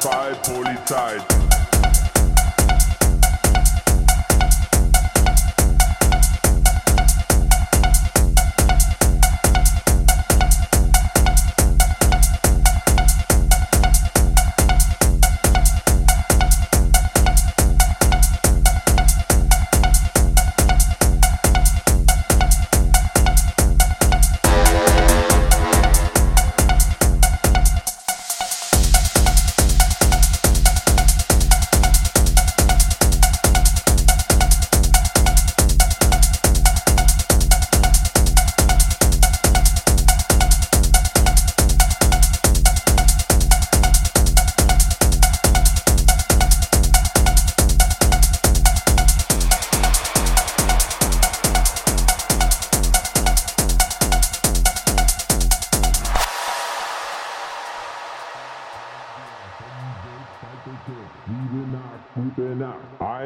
Polizei, Polizei.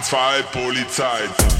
1, 2, Polizei.